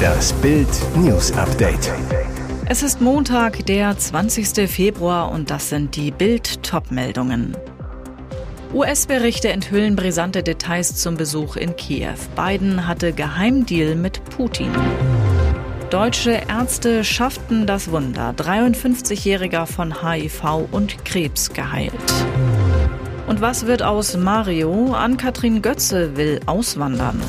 Das Bild News Update. Es ist Montag, der 20. Februar und das sind die Bild Topmeldungen. US-Berichte enthüllen brisante Details zum Besuch in Kiew. Biden hatte Geheimdeal mit Putin. Deutsche Ärzte schafften das Wunder. 53-Jähriger von HIV und Krebs geheilt. Und was wird aus Mario? Ann-Kathrin Götze will auswandern.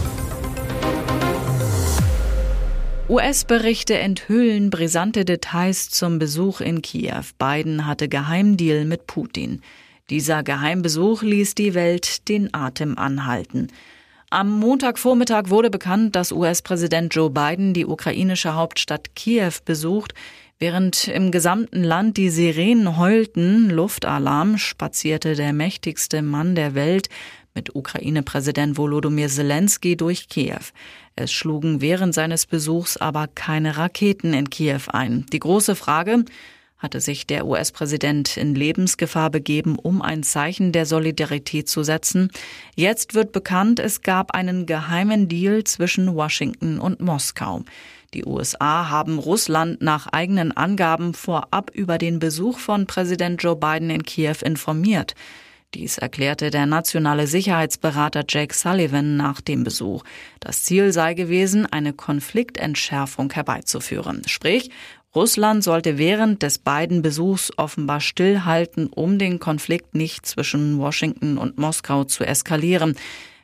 US-Berichte enthüllen brisante Details zum Besuch in Kiew. Biden hatte Geheimdeal mit Putin. Dieser Geheimbesuch ließ die Welt den Atem anhalten. Am Montagvormittag wurde bekannt, dass US-Präsident Joe Biden die ukrainische Hauptstadt Kiew besucht. Während im gesamten Land die Sirenen heulten, Luftalarm, spazierte der mächtigste Mann der Welt mit Ukraine-Präsident Volodymyr Zelensky durch Kiew. Es schlugen während seines Besuchs aber keine Raketen in Kiew ein. Die große Frage, hatte sich der US-Präsident in Lebensgefahr begeben, um ein Zeichen der Solidarität zu setzen. Jetzt wird bekannt, es gab einen geheimen Deal zwischen Washington und Moskau. Die USA haben Russland nach eigenen Angaben vorab über den Besuch von Präsident Joe Biden in Kiew informiert. Dies erklärte der nationale Sicherheitsberater Jake Sullivan nach dem Besuch. Das Ziel sei gewesen, eine Konfliktentschärfung herbeizuführen. Sprich, Russland sollte während des beiden Besuchs offenbar stillhalten, um den Konflikt nicht zwischen Washington und Moskau zu eskalieren.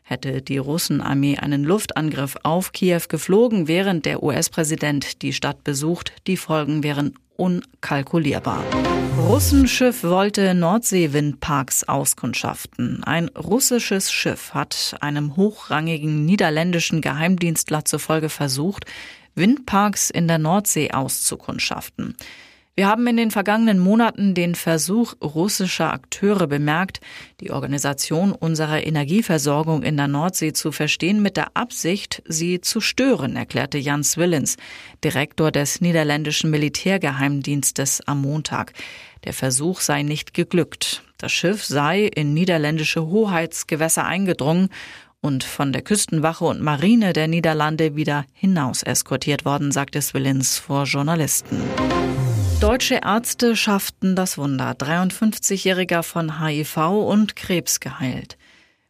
Hätte die Russenarmee einen Luftangriff auf Kiew geflogen, während der US-Präsident die Stadt besucht, die Folgen wären unkalkulierbar. Russenschiff wollte Nordseewindparks auskundschaften. Ein russisches Schiff hat einem hochrangigen niederländischen Geheimdienstler zufolge versucht, Windparks in der Nordsee auszukundschaften. Wir haben in den vergangenen Monaten den Versuch russischer Akteure bemerkt, die Organisation unserer Energieversorgung in der Nordsee zu verstehen mit der Absicht, sie zu stören, erklärte Jans Willens, Direktor des niederländischen Militärgeheimdienstes am Montag. Der Versuch sei nicht geglückt. Das Schiff sei in niederländische Hoheitsgewässer eingedrungen und von der Küstenwache und Marine der Niederlande wieder hinaus eskortiert worden, sagte Swillins vor Journalisten. Deutsche Ärzte schafften das Wunder. 53-Jähriger von HIV und Krebs geheilt.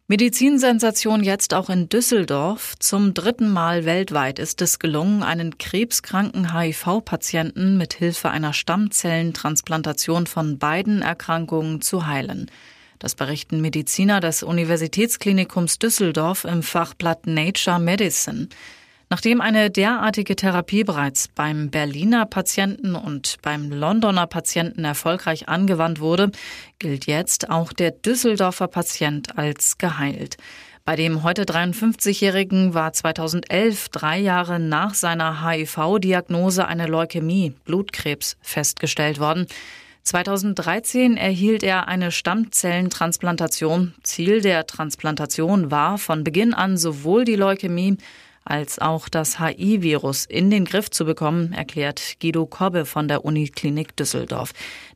Medizinsensation jetzt auch in Düsseldorf. Zum dritten Mal weltweit ist es gelungen, einen krebskranken HIV-Patienten mit Hilfe einer Stammzellentransplantation von beiden Erkrankungen zu heilen. Das berichten Mediziner des Universitätsklinikums Düsseldorf im Fachblatt Nature Medicine. Nachdem eine derartige Therapie bereits beim Berliner Patienten und beim Londoner Patienten erfolgreich angewandt wurde, gilt jetzt auch der Düsseldorfer Patient als geheilt. Bei dem heute 53-Jährigen war 2011, drei Jahre nach seiner HIV-Diagnose, eine Leukämie, Blutkrebs, festgestellt worden. 2013 erhielt er eine Stammzellentransplantation. Ziel der Transplantation war von Beginn an sowohl die Leukämie als auch das HI-Virus in den Griff zu bekommen, erklärt Guido Kobbe von der Uniklinik Düsseldorf,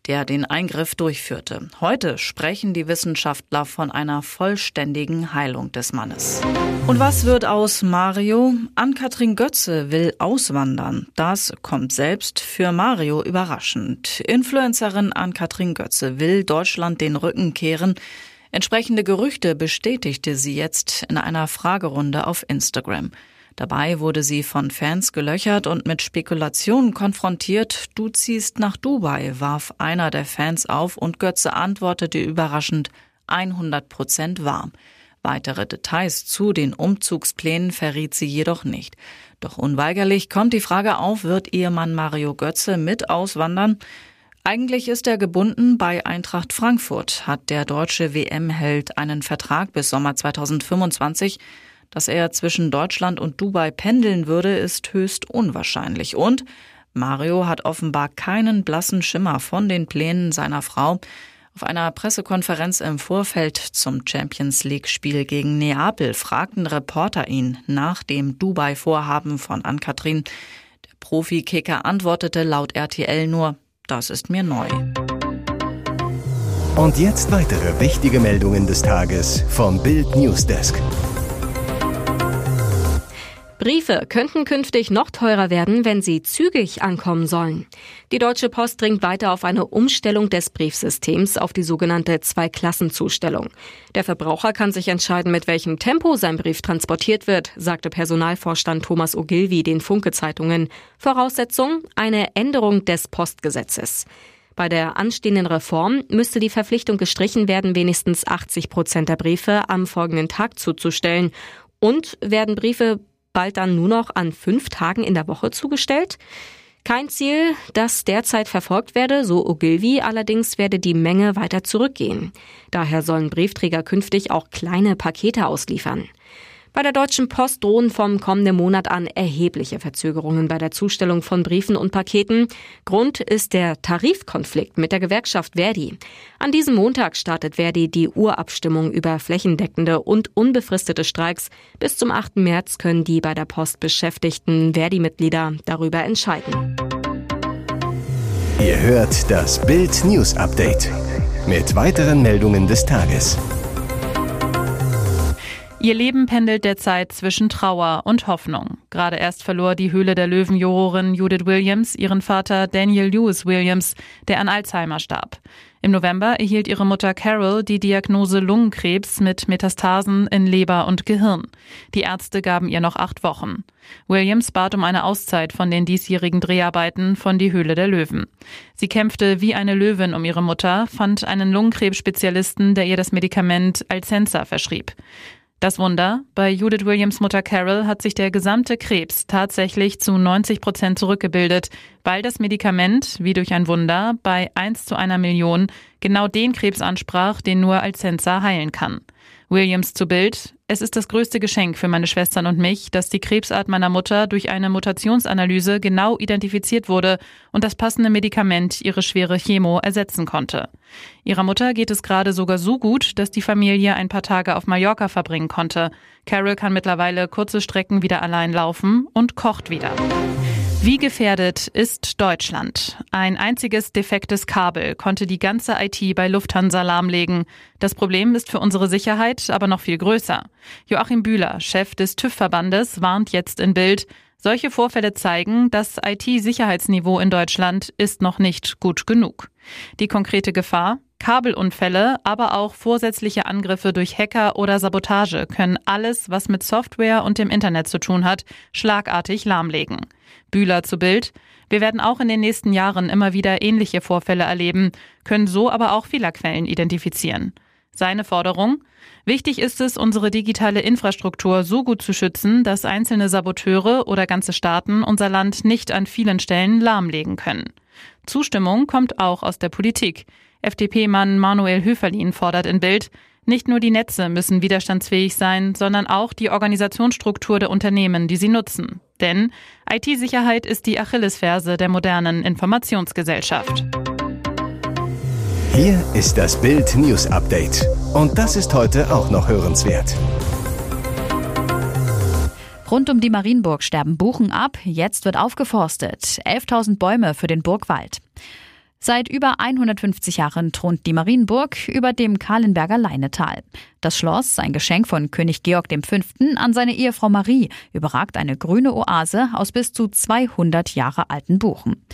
der den Eingriff durchführte. Heute sprechen die Wissenschaftler von einer vollständigen Heilung des Mannes. Und was wird aus Mario? Ann-Kathrin Götze will auswandern. Das kommt selbst für Mario überraschend. Influencerin Ann-Kathrin Götze will Deutschland den Rücken kehren. Entsprechende Gerüchte bestätigte sie jetzt in einer Fragerunde auf Instagram. Dabei wurde sie von Fans gelöchert und mit Spekulationen konfrontiert. Du ziehst nach Dubai, warf einer der Fans auf und Götze antwortete überraschend 100 Prozent wahr. Weitere Details zu den Umzugsplänen verriet sie jedoch nicht. Doch unweigerlich kommt die Frage auf, wird Ehemann Mario Götze mit auswandern? Eigentlich ist er gebunden bei Eintracht Frankfurt, hat der deutsche WM-Held einen Vertrag bis Sommer 2025 dass er zwischen Deutschland und Dubai pendeln würde, ist höchst unwahrscheinlich. Und Mario hat offenbar keinen blassen Schimmer von den Plänen seiner Frau. Auf einer Pressekonferenz im Vorfeld zum Champions League-Spiel gegen Neapel fragten Reporter ihn nach dem Dubai-Vorhaben von Ann-Kathrin. Der Profi-Kicker antwortete laut RTL nur, das ist mir neu. Und jetzt weitere wichtige Meldungen des Tages vom Bild Newsdesk. Briefe könnten künftig noch teurer werden, wenn sie zügig ankommen sollen. Die Deutsche Post dringt weiter auf eine Umstellung des Briefsystems auf die sogenannte Zweiklassenzustellung. Der Verbraucher kann sich entscheiden, mit welchem Tempo sein Brief transportiert wird, sagte Personalvorstand Thomas Ogilvy den Funke-Zeitungen. Voraussetzung eine Änderung des Postgesetzes. Bei der anstehenden Reform müsste die Verpflichtung gestrichen werden, wenigstens 80 Prozent der Briefe am folgenden Tag zuzustellen. Und werden Briefe bald dann nur noch an fünf Tagen in der Woche zugestellt. Kein Ziel, das derzeit verfolgt werde, so Ogilvy, allerdings werde die Menge weiter zurückgehen. Daher sollen Briefträger künftig auch kleine Pakete ausliefern. Bei der Deutschen Post drohen vom kommenden Monat an erhebliche Verzögerungen bei der Zustellung von Briefen und Paketen. Grund ist der Tarifkonflikt mit der Gewerkschaft Verdi. An diesem Montag startet Verdi die Urabstimmung über flächendeckende und unbefristete Streiks. Bis zum 8. März können die bei der Post beschäftigten Verdi-Mitglieder darüber entscheiden. Ihr hört das Bild News Update mit weiteren Meldungen des Tages. Ihr Leben pendelt derzeit zwischen Trauer und Hoffnung. Gerade erst verlor die Höhle der Löwen-Jurorin Judith Williams ihren Vater Daniel Lewis Williams, der an Alzheimer starb. Im November erhielt ihre Mutter Carol die Diagnose Lungenkrebs mit Metastasen in Leber und Gehirn. Die Ärzte gaben ihr noch acht Wochen. Williams bat um eine Auszeit von den diesjährigen Dreharbeiten von Die Höhle der Löwen. Sie kämpfte wie eine Löwin um ihre Mutter, fand einen Lungenkrebsspezialisten, der ihr das Medikament Alcensa verschrieb. Das Wunder, bei Judith Williams Mutter Carol hat sich der gesamte Krebs tatsächlich zu 90 Prozent zurückgebildet, weil das Medikament, wie durch ein Wunder, bei 1 zu einer Million genau den Krebs ansprach, den nur Alcensa heilen kann. Williams zu Bild. Es ist das größte Geschenk für meine Schwestern und mich, dass die Krebsart meiner Mutter durch eine Mutationsanalyse genau identifiziert wurde und das passende Medikament ihre schwere Chemo ersetzen konnte. Ihrer Mutter geht es gerade sogar so gut, dass die Familie ein paar Tage auf Mallorca verbringen konnte. Carol kann mittlerweile kurze Strecken wieder allein laufen und kocht wieder. Wie gefährdet ist Deutschland? Ein einziges defektes Kabel konnte die ganze IT bei Lufthansa lahmlegen. Das Problem ist für unsere Sicherheit aber noch viel größer. Joachim Bühler, Chef des TÜV-Verbandes, warnt jetzt in Bild, solche Vorfälle zeigen, das IT-Sicherheitsniveau in Deutschland ist noch nicht gut genug. Die konkrete Gefahr? Kabelunfälle, aber auch vorsätzliche Angriffe durch Hacker oder Sabotage können alles, was mit Software und dem Internet zu tun hat, schlagartig lahmlegen. Bühler zu Bild. Wir werden auch in den nächsten Jahren immer wieder ähnliche Vorfälle erleben, können so aber auch Fehlerquellen identifizieren. Seine Forderung? Wichtig ist es, unsere digitale Infrastruktur so gut zu schützen, dass einzelne Saboteure oder ganze Staaten unser Land nicht an vielen Stellen lahmlegen können. Zustimmung kommt auch aus der Politik. FDP-Mann Manuel Höferlin fordert in Bild, nicht nur die Netze müssen widerstandsfähig sein, sondern auch die Organisationsstruktur der Unternehmen, die sie nutzen. Denn IT-Sicherheit ist die Achillesferse der modernen Informationsgesellschaft. Hier ist das Bild News Update. Und das ist heute auch noch hörenswert. Rund um die Marienburg sterben Buchen ab. Jetzt wird aufgeforstet. 11.000 Bäume für den Burgwald. Seit über 150 Jahren thront die Marienburg über dem Kahlenberger Leinetal. Das Schloss, ein Geschenk von König Georg V. an seine Ehefrau Marie, überragt eine grüne Oase aus bis zu 200 Jahre alten Buchen.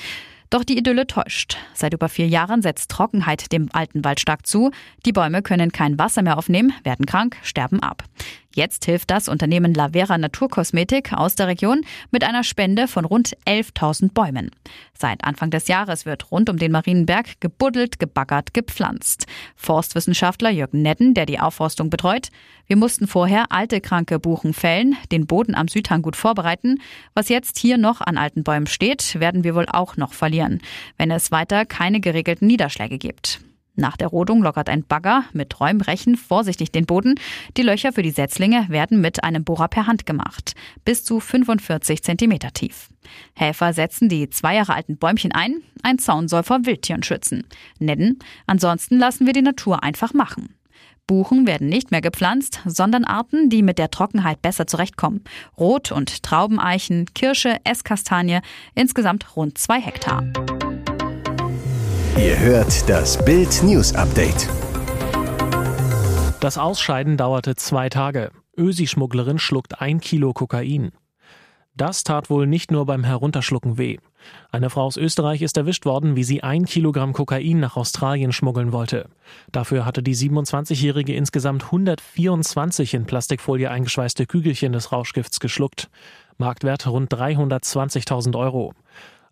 Doch die Idylle täuscht. Seit über vier Jahren setzt Trockenheit dem alten Wald stark zu. Die Bäume können kein Wasser mehr aufnehmen, werden krank, sterben ab. Jetzt hilft das Unternehmen Lavera Naturkosmetik aus der Region mit einer Spende von rund 11.000 Bäumen. Seit Anfang des Jahres wird rund um den Marienberg gebuddelt, gebaggert, gepflanzt. Forstwissenschaftler Jürgen Nedden, der die Aufforstung betreut, wir mussten vorher alte kranke Buchen fällen, den Boden am Südhang gut vorbereiten. Was jetzt hier noch an alten Bäumen steht, werden wir wohl auch noch verlieren, wenn es weiter keine geregelten Niederschläge gibt. Nach der Rodung lockert ein Bagger mit Räumrechen vorsichtig den Boden. Die Löcher für die Setzlinge werden mit einem Bohrer per Hand gemacht, bis zu 45 Zentimeter tief. Helfer setzen die zwei Jahre alten Bäumchen ein. Ein Zaun soll vor Wildtieren schützen. Nedden, ansonsten lassen wir die Natur einfach machen. Buchen werden nicht mehr gepflanzt, sondern Arten, die mit der Trockenheit besser zurechtkommen. Rot- und Traubeneichen, Kirsche, Esskastanie, insgesamt rund zwei Hektar. Ihr hört das Bild News Update. Das Ausscheiden dauerte zwei Tage. Ösi-Schmugglerin schluckt ein Kilo Kokain. Das tat wohl nicht nur beim Herunterschlucken weh. Eine Frau aus Österreich ist erwischt worden, wie sie ein Kilogramm Kokain nach Australien schmuggeln wollte. Dafür hatte die 27-Jährige insgesamt 124 in Plastikfolie eingeschweißte Kügelchen des Rauschgifts geschluckt. Marktwert rund 320.000 Euro.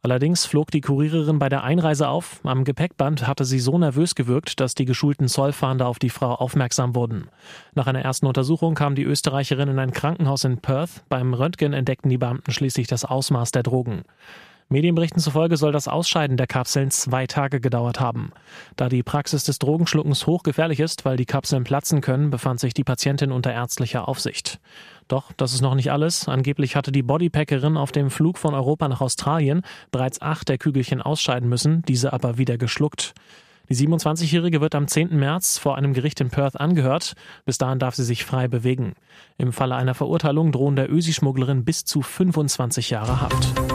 Allerdings flog die Kuriererin bei der Einreise auf. Am Gepäckband hatte sie so nervös gewirkt, dass die geschulten Zollfahnder auf die Frau aufmerksam wurden. Nach einer ersten Untersuchung kam die Österreicherin in ein Krankenhaus in Perth. Beim Röntgen entdeckten die Beamten schließlich das Ausmaß der Drogen. Medienberichten zufolge soll das Ausscheiden der Kapseln zwei Tage gedauert haben. Da die Praxis des Drogenschluckens hochgefährlich ist, weil die Kapseln platzen können, befand sich die Patientin unter ärztlicher Aufsicht. Doch das ist noch nicht alles. Angeblich hatte die Bodypackerin auf dem Flug von Europa nach Australien bereits acht der Kügelchen ausscheiden müssen, diese aber wieder geschluckt. Die 27-Jährige wird am 10. März vor einem Gericht in Perth angehört. Bis dahin darf sie sich frei bewegen. Im Falle einer Verurteilung drohen der Ösi-Schmugglerin bis zu 25 Jahre Haft.